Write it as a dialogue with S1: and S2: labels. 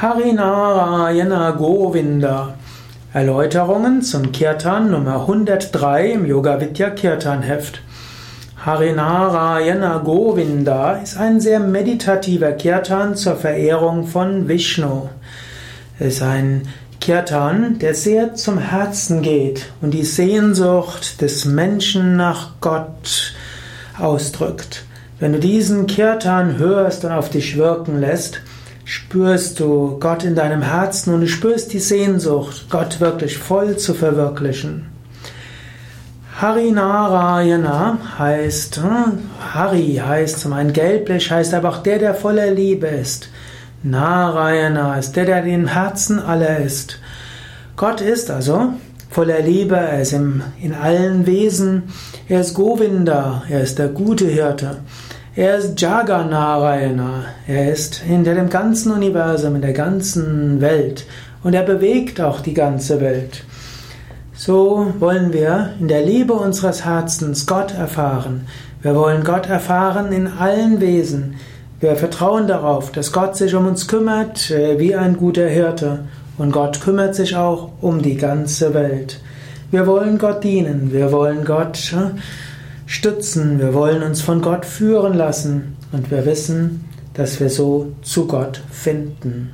S1: Harinarayana Govinda. Erläuterungen zum Kirtan Nummer 103 im Yoga Vidya Kirtan Heft. Harinarayana Govinda ist ein sehr meditativer Kirtan zur Verehrung von Vishnu. Es ist ein Kirtan, der sehr zum Herzen geht und die Sehnsucht des Menschen nach Gott ausdrückt. Wenn du diesen Kirtan hörst und auf dich wirken lässt, spürst du Gott in deinem Herzen und du spürst die Sehnsucht, Gott wirklich voll zu verwirklichen. Harinarayana heißt, hm, Hari heißt zum einen gelblich, heißt aber auch der, der voller Liebe ist. Narayana ist der, der im Herzen aller ist. Gott ist also voller Liebe, er ist im, in allen Wesen, er ist Govinda, er ist der gute Hirte. Er ist Jaganarayana. Er ist hinter dem ganzen Universum, in der ganzen Welt. Und er bewegt auch die ganze Welt. So wollen wir in der Liebe unseres Herzens Gott erfahren. Wir wollen Gott erfahren in allen Wesen. Wir vertrauen darauf, dass Gott sich um uns kümmert äh, wie ein guter Hirte. Und Gott kümmert sich auch um die ganze Welt. Wir wollen Gott dienen. Wir wollen Gott äh, stützen, wir wollen uns von Gott führen lassen und wir wissen, dass wir so zu Gott finden.